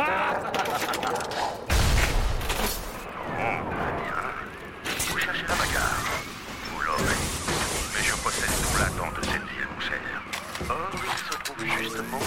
Vous cherchez la bagarre, vous l'aurez. Mais je possède tout l'attente de cette ville, mon cher. Or, il se trouve justement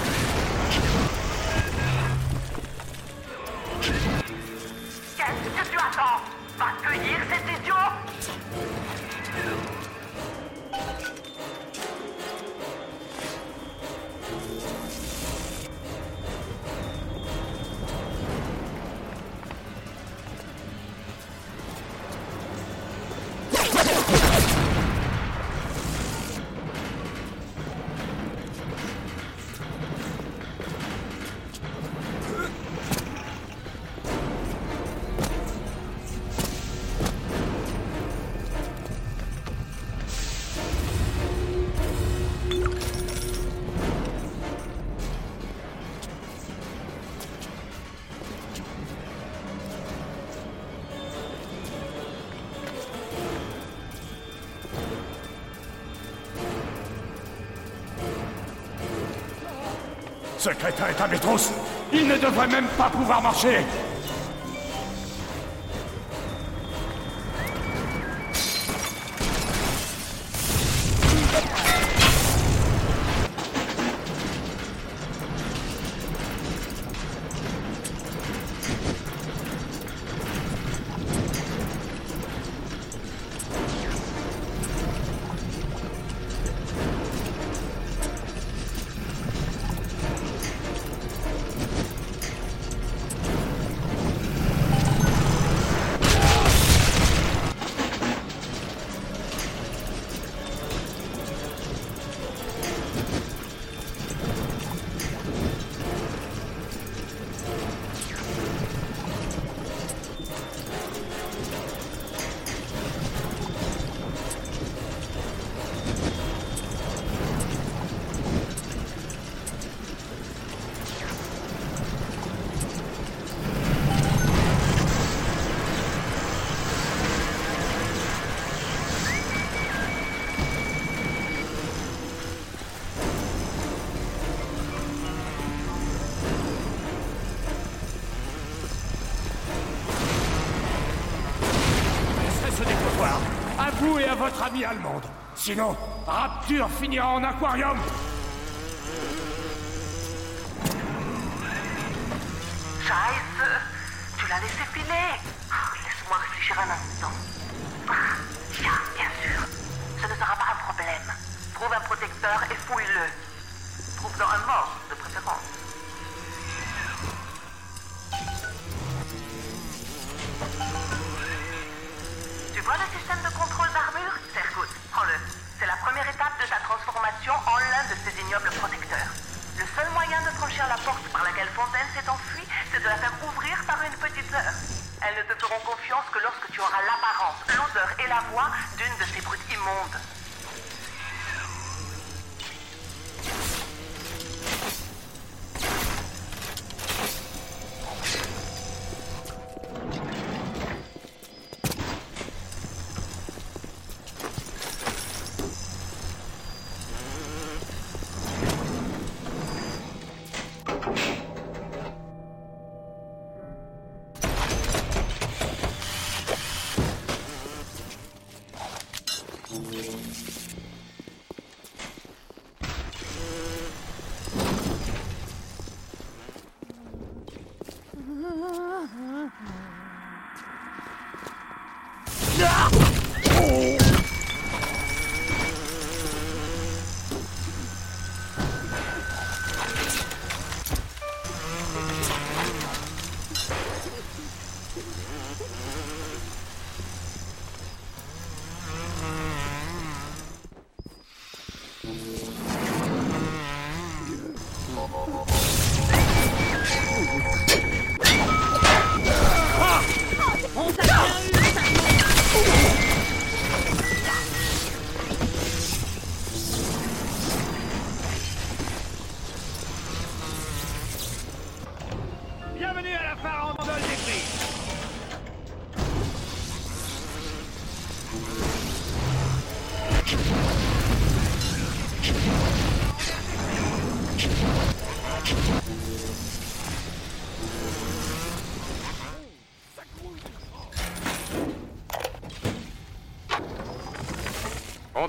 Ce Secrétaire est à Métros, il ne devrait même pas pouvoir marcher. Sinon, Rapture finira en aquarium.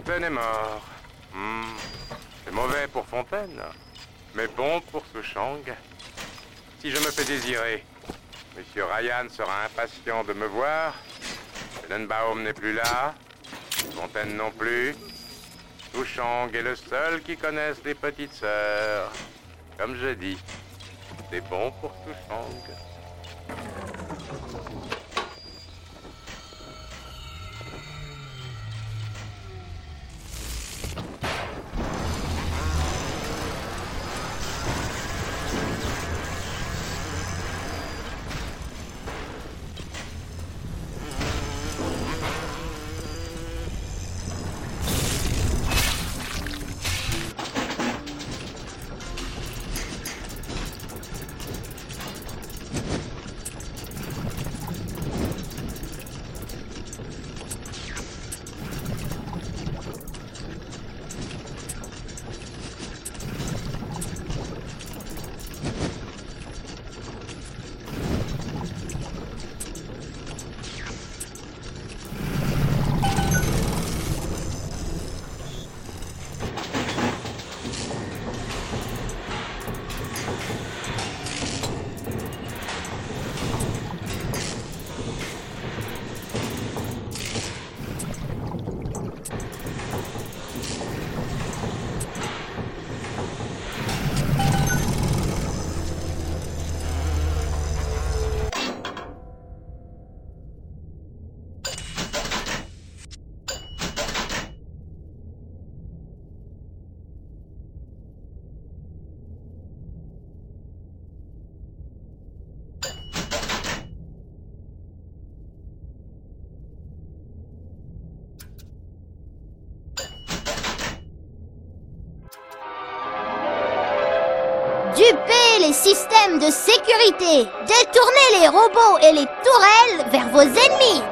Fontaine est mort. Hmm. C'est mauvais pour Fontaine, mais bon pour Souchang. Si je me fais désirer, Monsieur Ryan sera impatient de me voir. Tenenbaum n'est plus là. Fontaine non plus. Souchang est le seul qui connaisse les petites sœurs. Comme je dis, c'est bon pour Souchang. Systèmes de sécurité. Détournez les robots et les tourelles vers vos ennemis.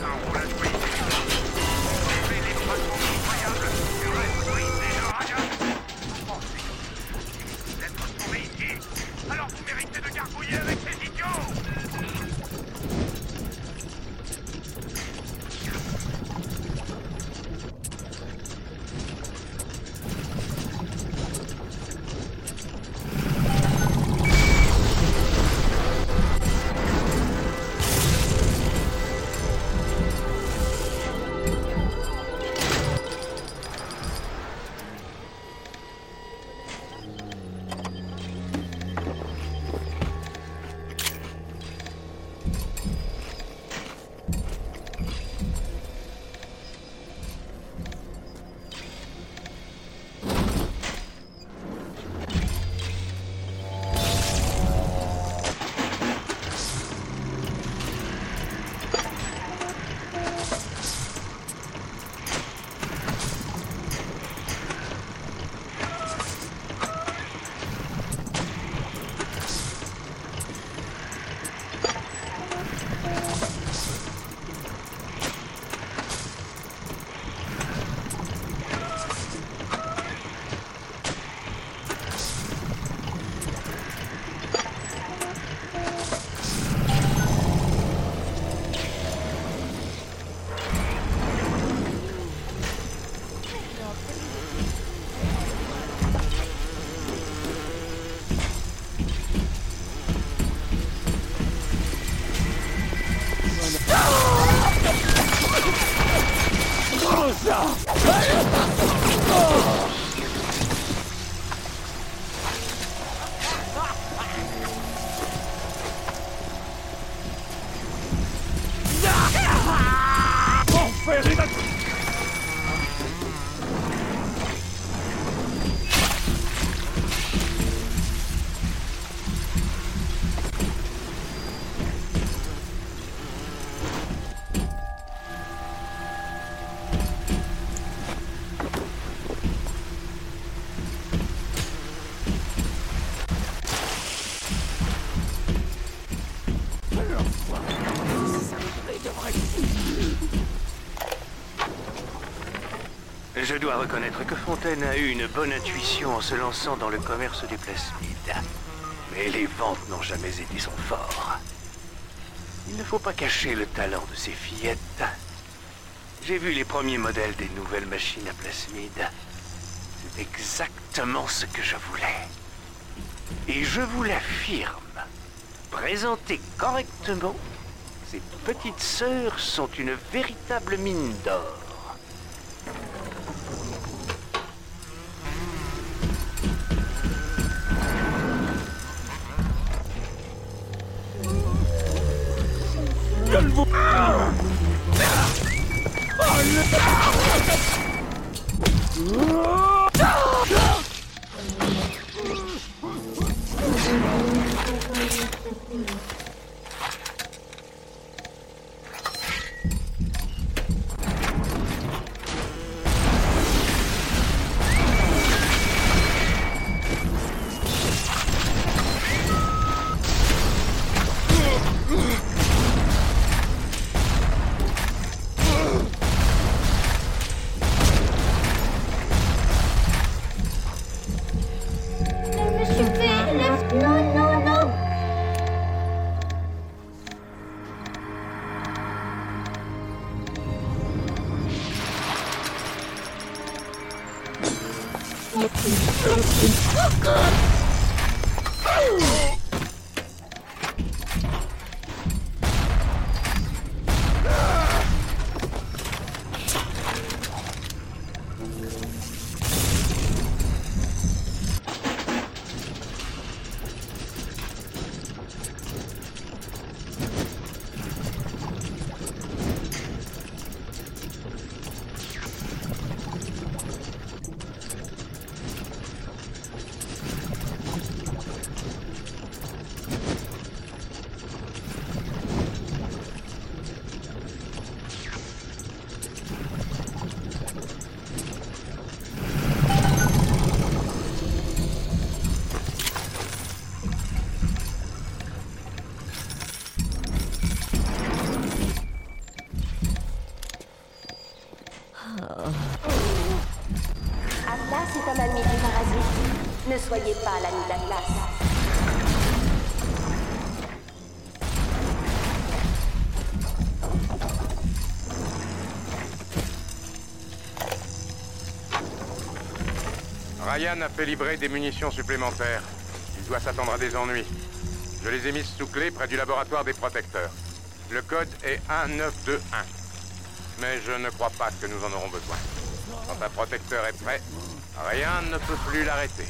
No. Dois reconnaître que Fontaine a eu une bonne intuition en se lançant dans le commerce des plasmides. Mais les ventes n'ont jamais été son fort. Il ne faut pas cacher le talent de ces fillettes. J'ai vu les premiers modèles des nouvelles machines à plasmides. C'est exactement ce que je voulais. Et je vous l'affirme, présentées correctement, ces petites sœurs sont une véritable mine d'or. Ryan a fait livrer des munitions supplémentaires. Il doit s'attendre à des ennuis. Je les ai mises sous clé près du laboratoire des protecteurs. Le code est 1921. Mais je ne crois pas que nous en aurons besoin. Quand un protecteur est prêt, rien ne peut plus l'arrêter.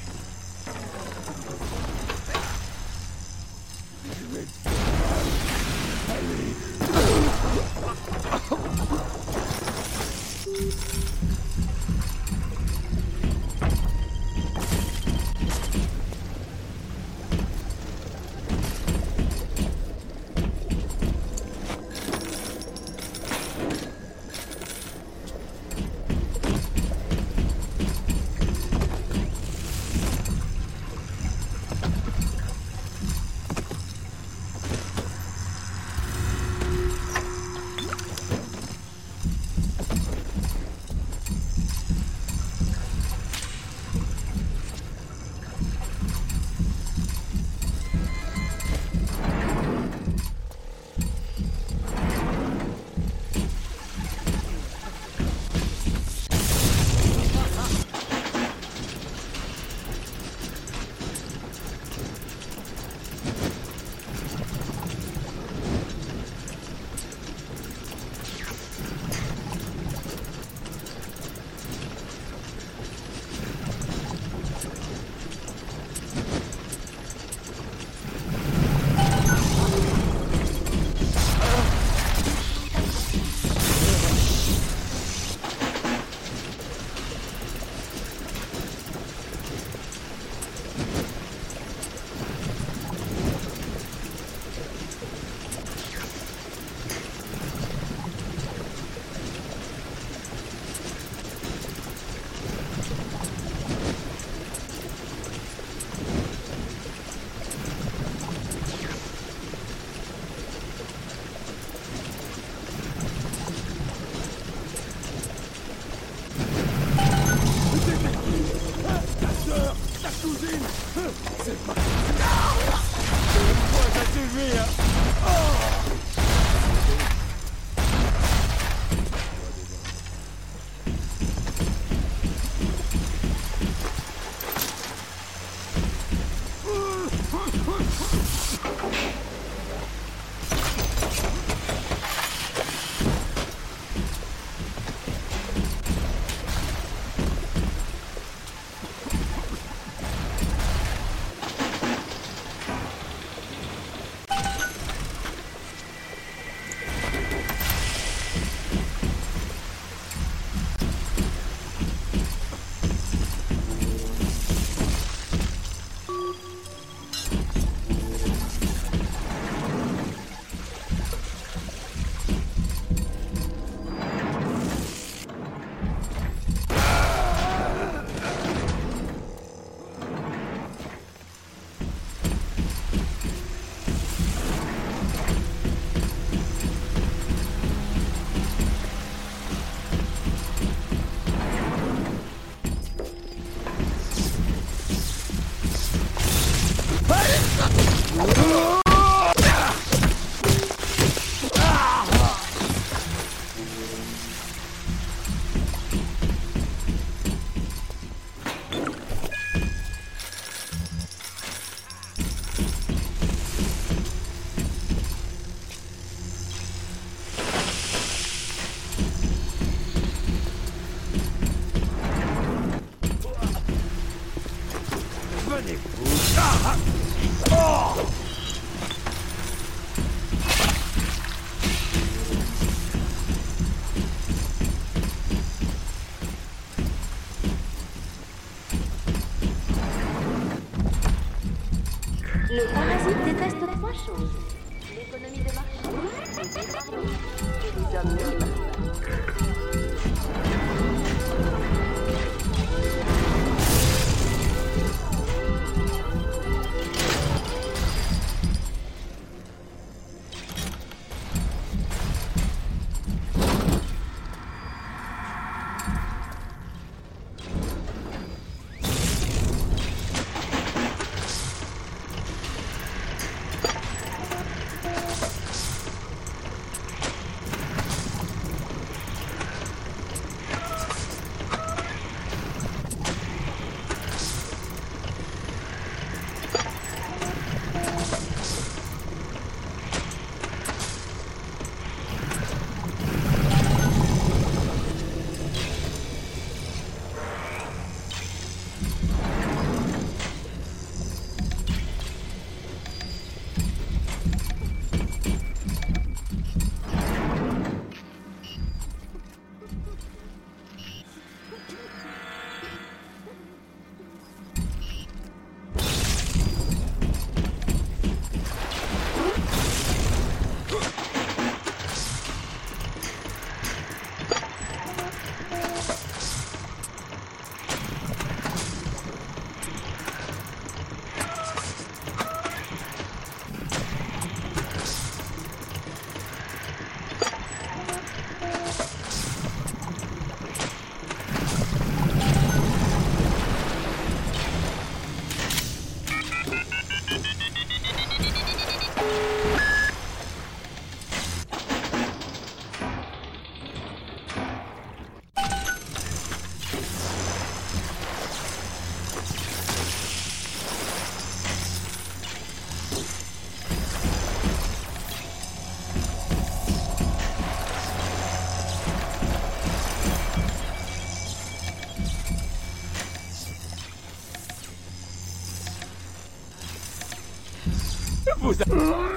Vous a...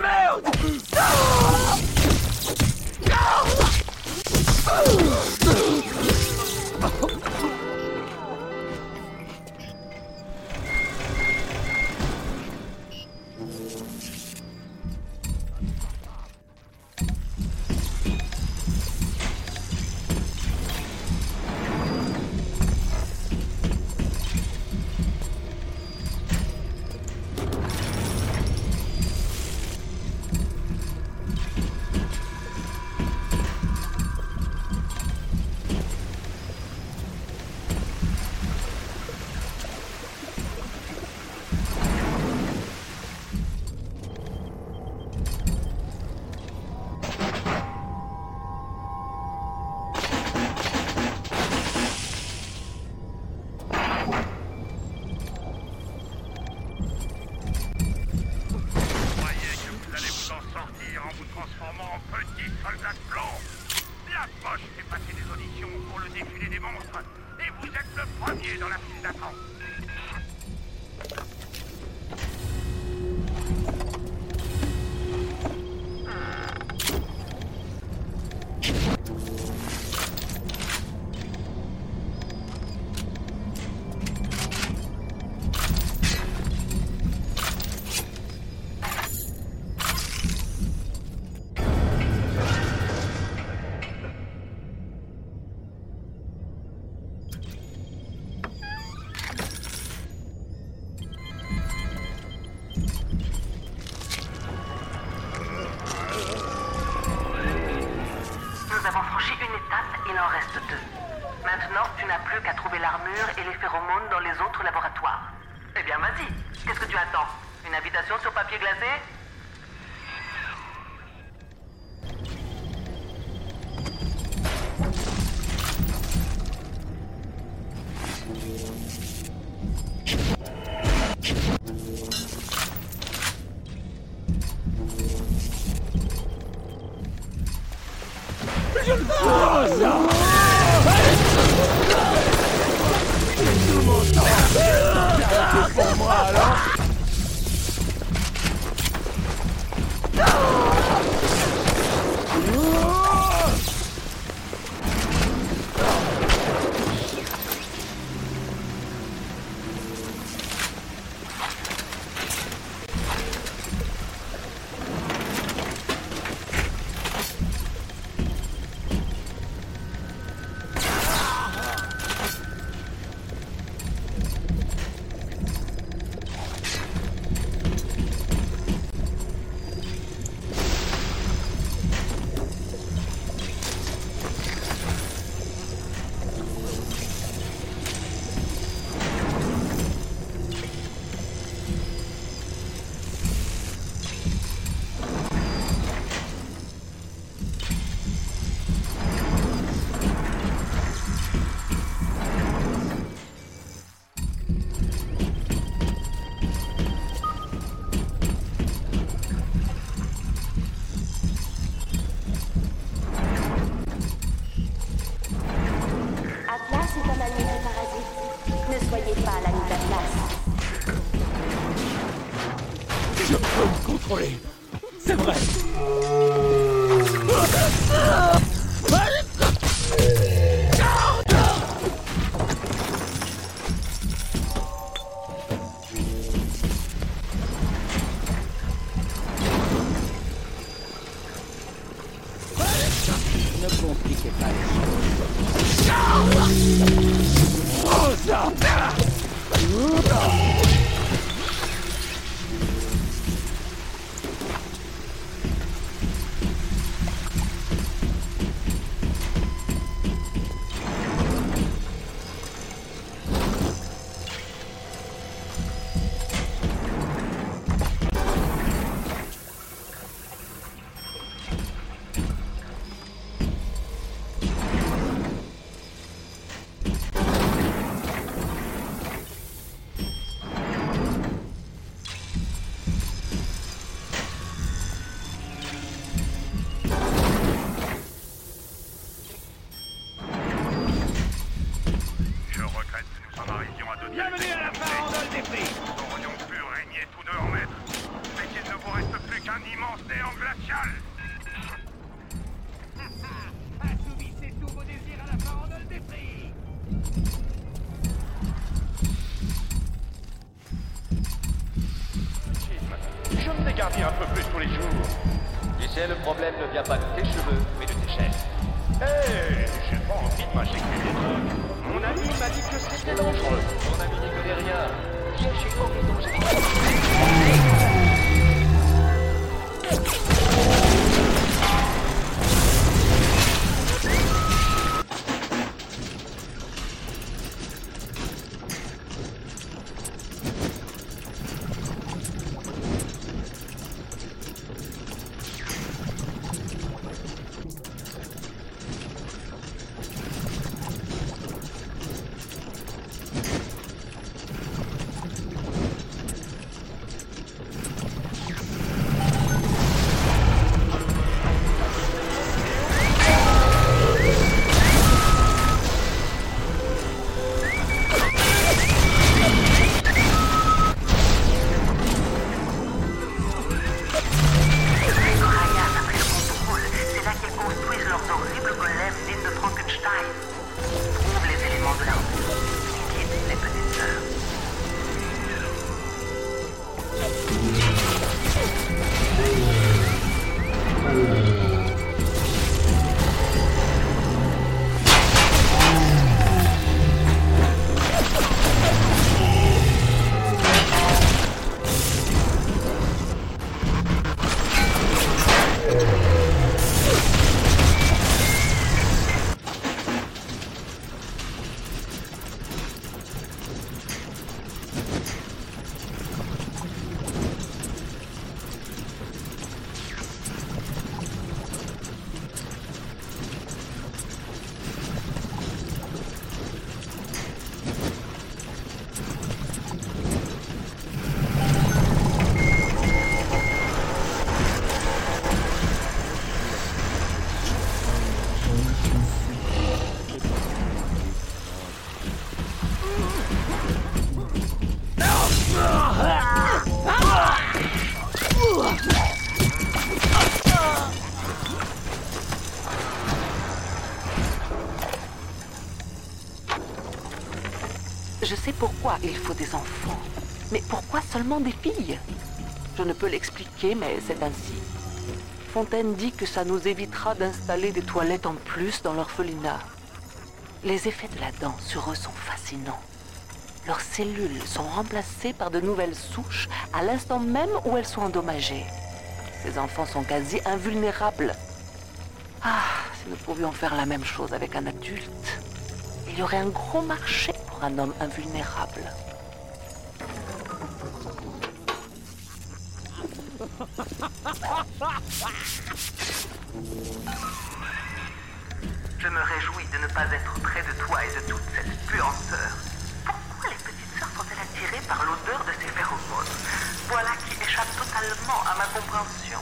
défilé des monstres, et vous êtes le premier dans la Me dégarpis un peu plus tous les jours. Tu sais, le problème ne vient pas de tes cheveux, mais de tes chefs. Hé J'ai pas envie de des drogues Mon ami m'a dit que c'était dangereux. Mon ami n'y connaît rien. J'ai chez j'ai Je sais pourquoi il faut des enfants. Mais pourquoi seulement des filles? Je ne peux l'expliquer, mais c'est ainsi. Fontaine dit que ça nous évitera d'installer des toilettes en plus dans l'orphelinat. Les effets de la dent sur eux sont fascinants. Leurs cellules sont remplacées par de nouvelles souches à l'instant même où elles sont endommagées. Ces enfants sont quasi invulnérables. Ah, si nous pouvions faire la même chose avec un adulte, il y aurait un gros marché un homme invulnérable. Je me réjouis de ne pas être près de toi et de toute cette puanteur. Pourquoi les petites sœurs sont-elles attirées par l'odeur de ces phéromones? Voilà qui échappe totalement à ma compréhension.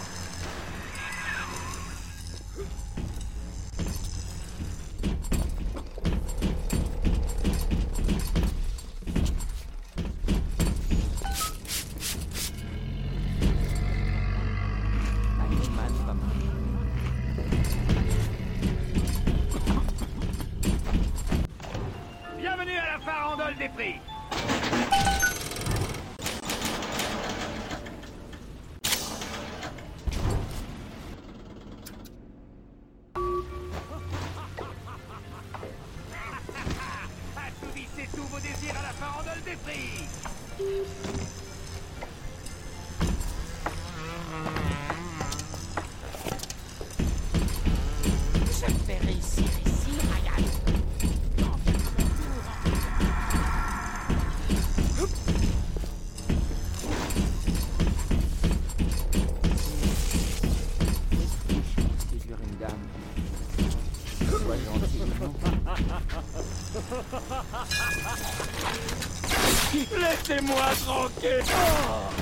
Laissez-moi tranquille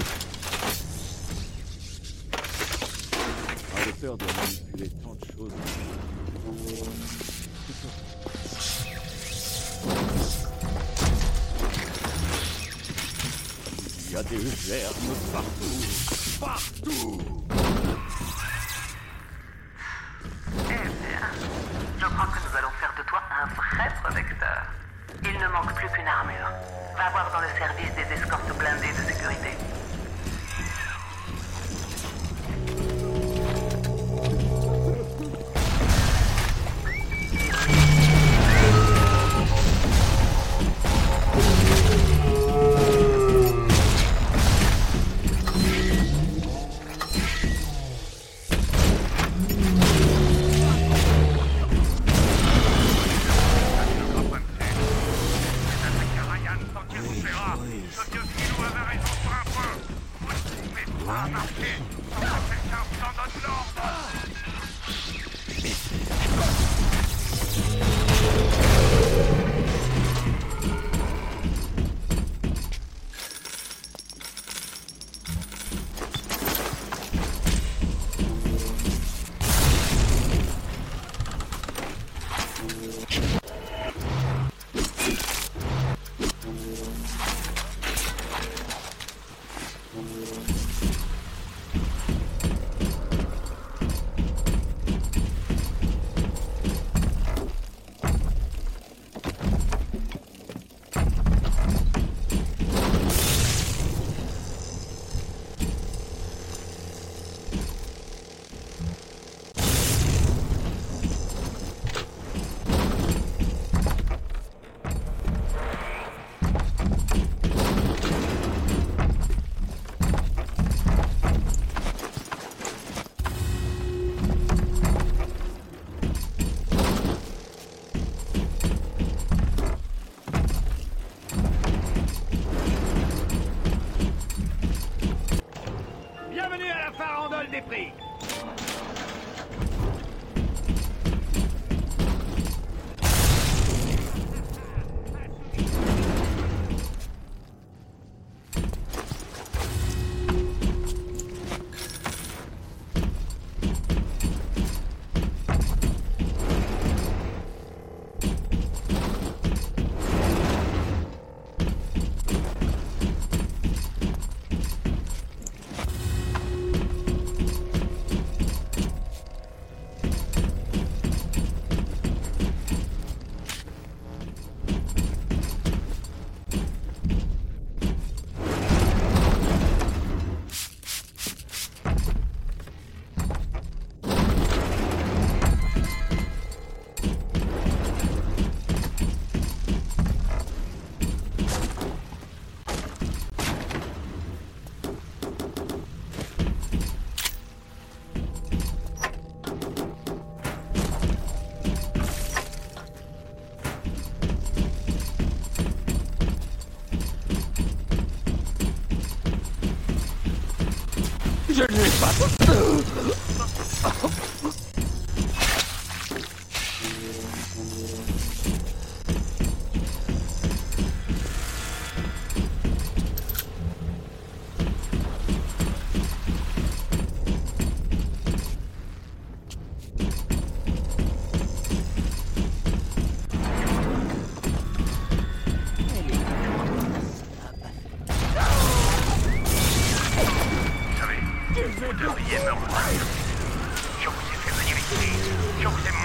Je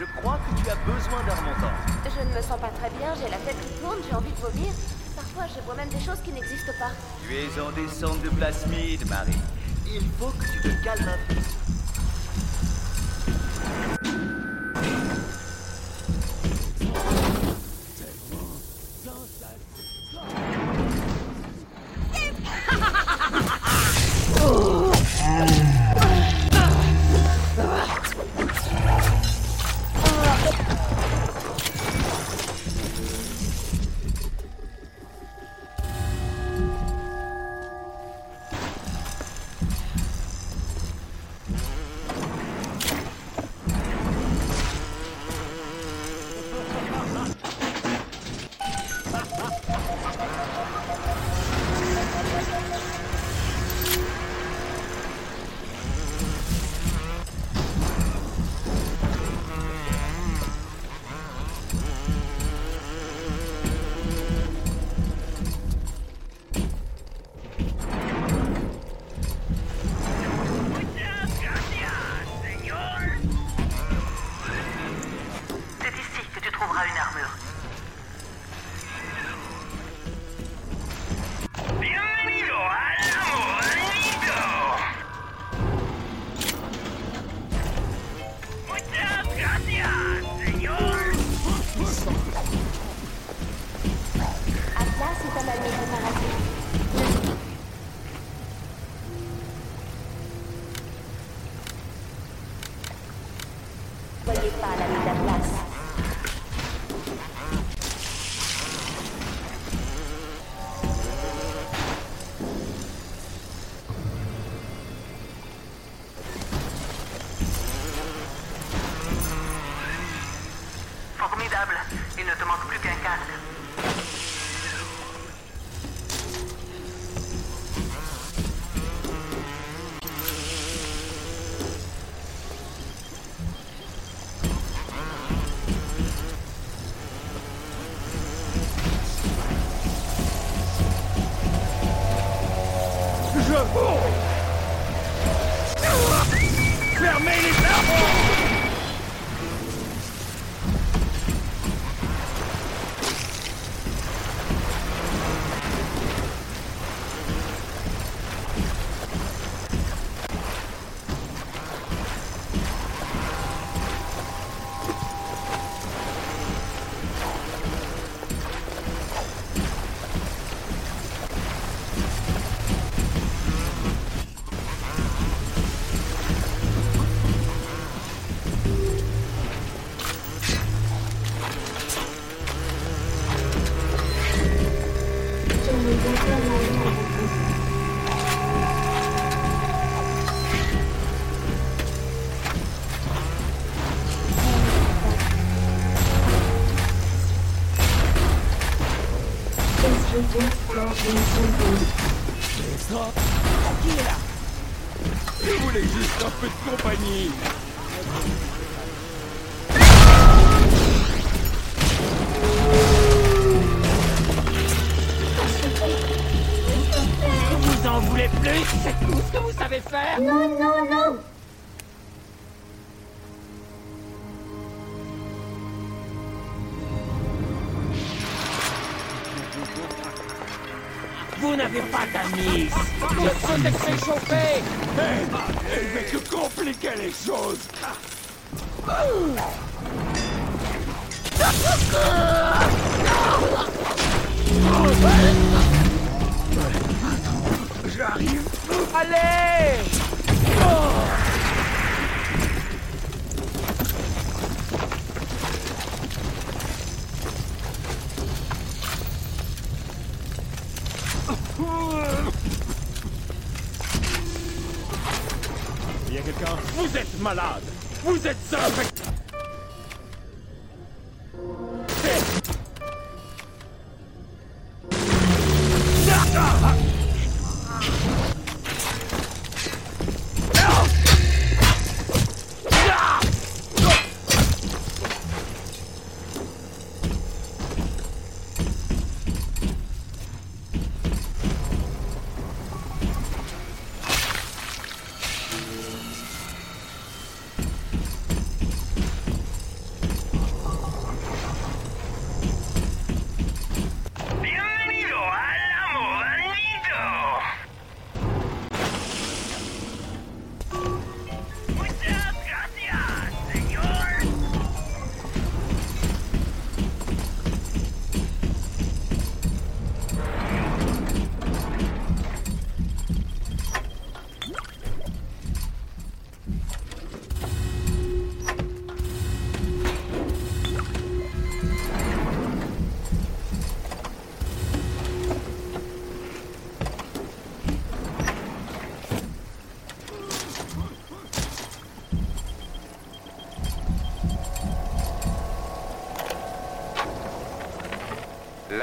je crois que tu as besoin d'un remontant. Je ne me sens pas très bien, j'ai la tête qui tourne, j'ai envie de vomir. Parfois, je vois même des choses qui n'existent pas. Tu es en descente de plasmide, Marie. Il faut que tu te calmes un peu.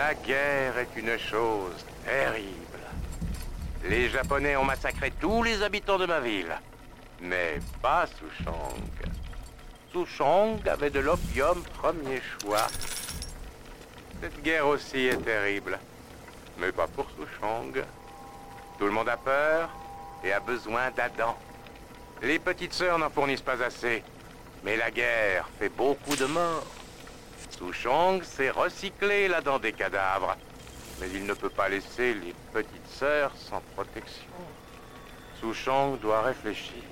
La guerre est une chose terrible. Les Japonais ont massacré tous les habitants de ma ville. Mais pas Souchong. Souchong avait de l'opium premier choix. Cette guerre aussi est terrible. Mais pas pour Souchong. Tout le monde a peur et a besoin d'Adam. Les petites sœurs n'en fournissent pas assez. Mais la guerre fait beaucoup de morts. Souchong s'est recyclé là-dedans des cadavres. Mais il ne peut pas laisser les petites sœurs sans protection. Souchong doit réfléchir.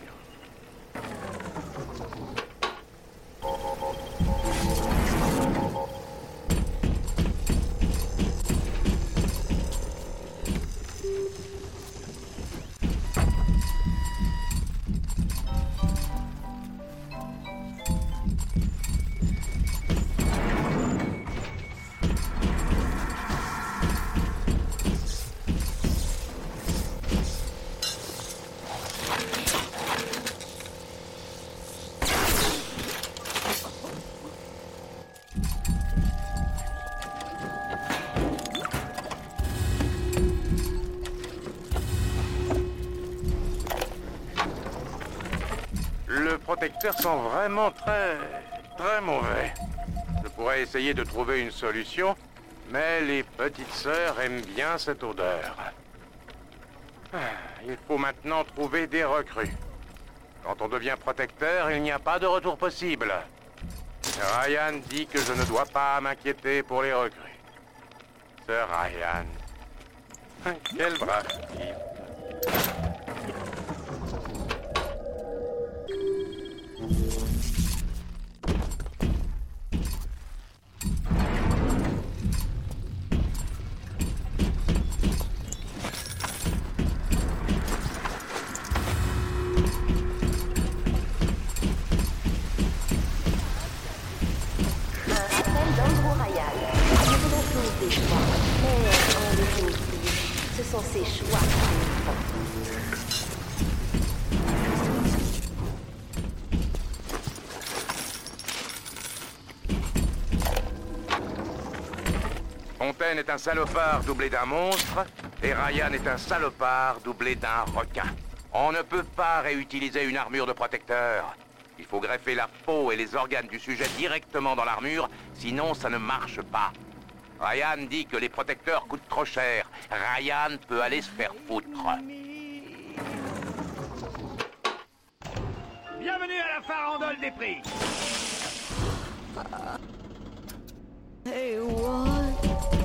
Le protecteur sent vraiment très, très mauvais. Je pourrais essayer de trouver une solution, mais les petites sœurs aiment bien cette odeur. Ah, Il faut maintenant trouver des recrues. Quand on devient protecteur, il n'y a pas de retour possible. Ryan dit que je ne dois pas m'inquiéter pour les recrues. Sir Ryan. Quel brave type. Est un salopard doublé d'un monstre, et Ryan est un salopard doublé d'un requin. On ne peut pas réutiliser une armure de protecteur. Il faut greffer la peau et les organes du sujet directement dans l'armure, sinon ça ne marche pas. Ryan dit que les protecteurs coûtent trop cher. Ryan peut aller se faire foutre. Bienvenue à la farandole des prix Hey, what?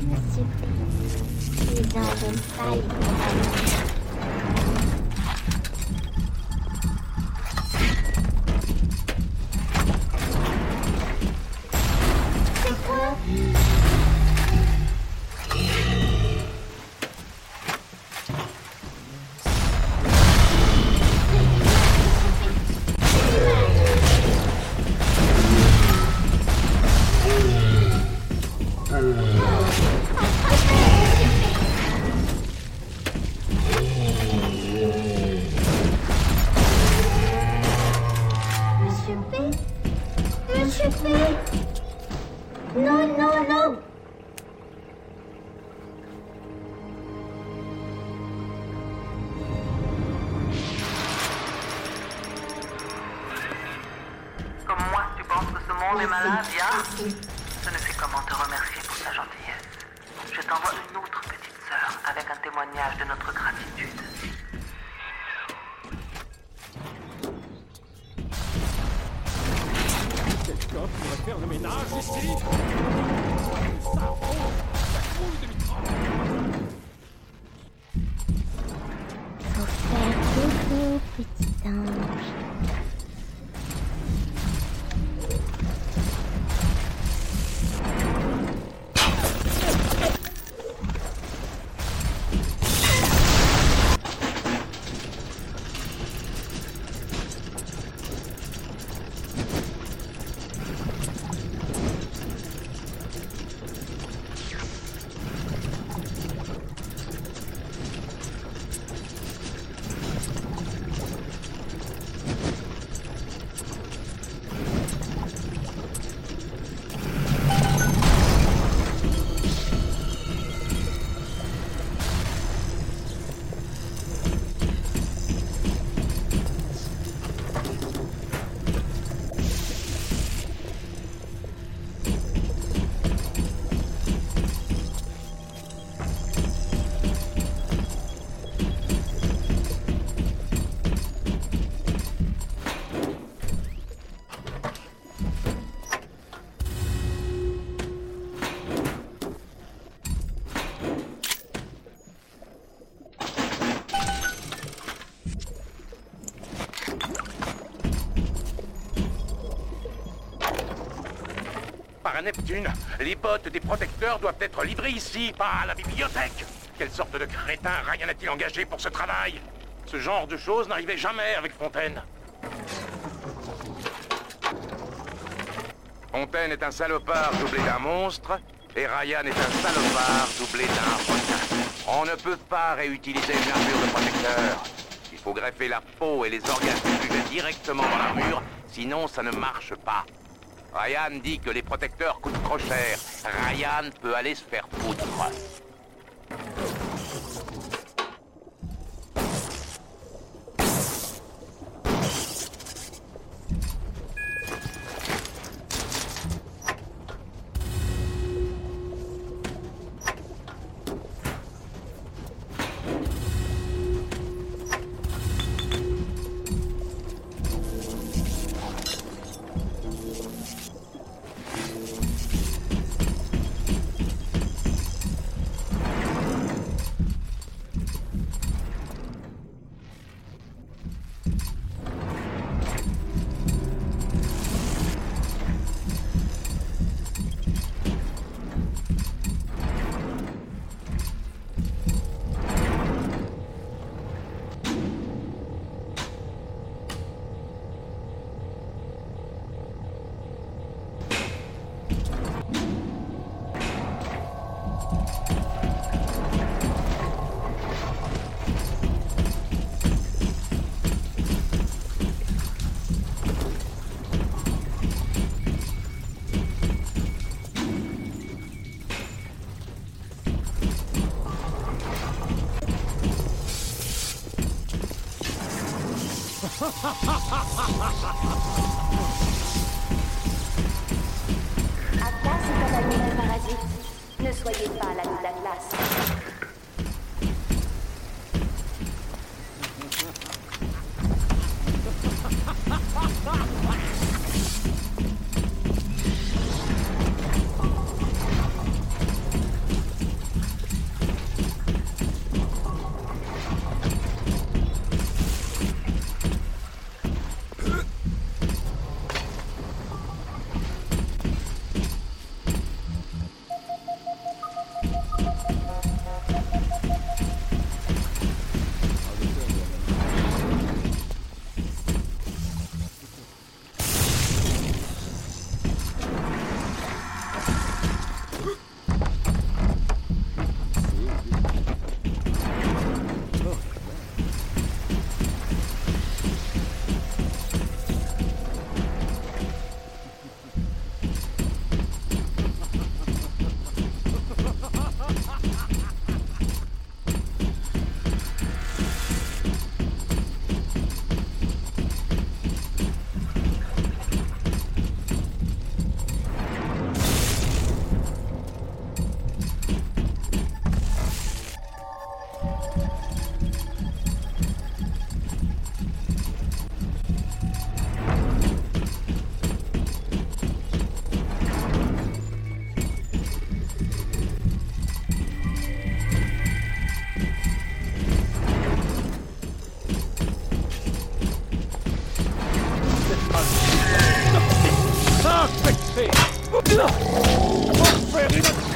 Voilà, monsieur P. Tu es dans une sale compagnie. Neptune. Les bottes des protecteurs doivent être livrées ici, pas à la bibliothèque. Quelle sorte de crétin Ryan a-t-il engagé pour ce travail? Ce genre de choses n'arrivait jamais avec Fontaine. Fontaine est un salopard doublé d'un monstre, et Ryan est un salopard doublé d'un requin. On ne peut pas réutiliser une armure de protecteur. Il faut greffer la peau et les organes du sujet directement dans l'armure, sinon ça ne marche pas. Ryan dit que les protecteurs coûtent trop cher. Ryan peut aller se faire foutre. À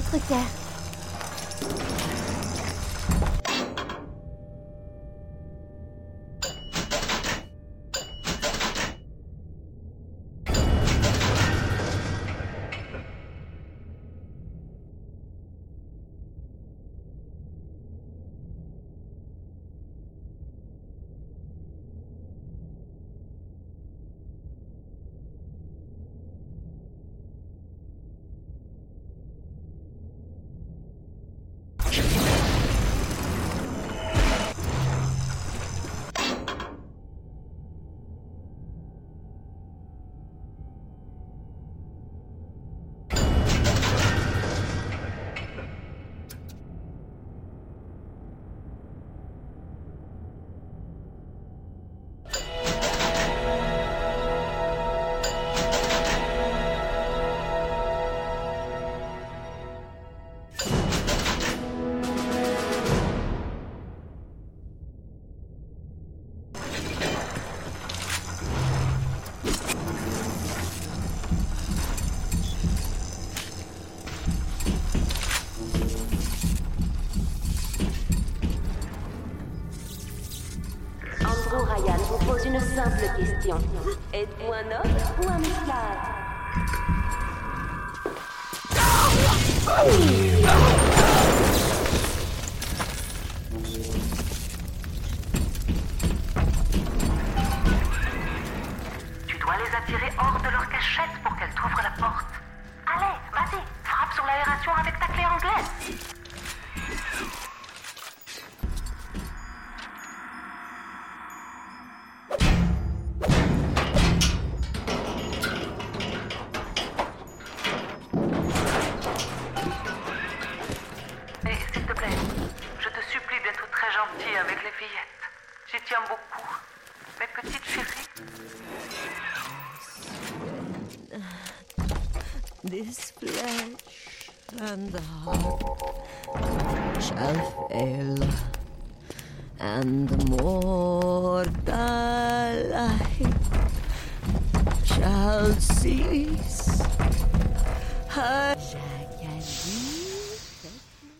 notre cœur.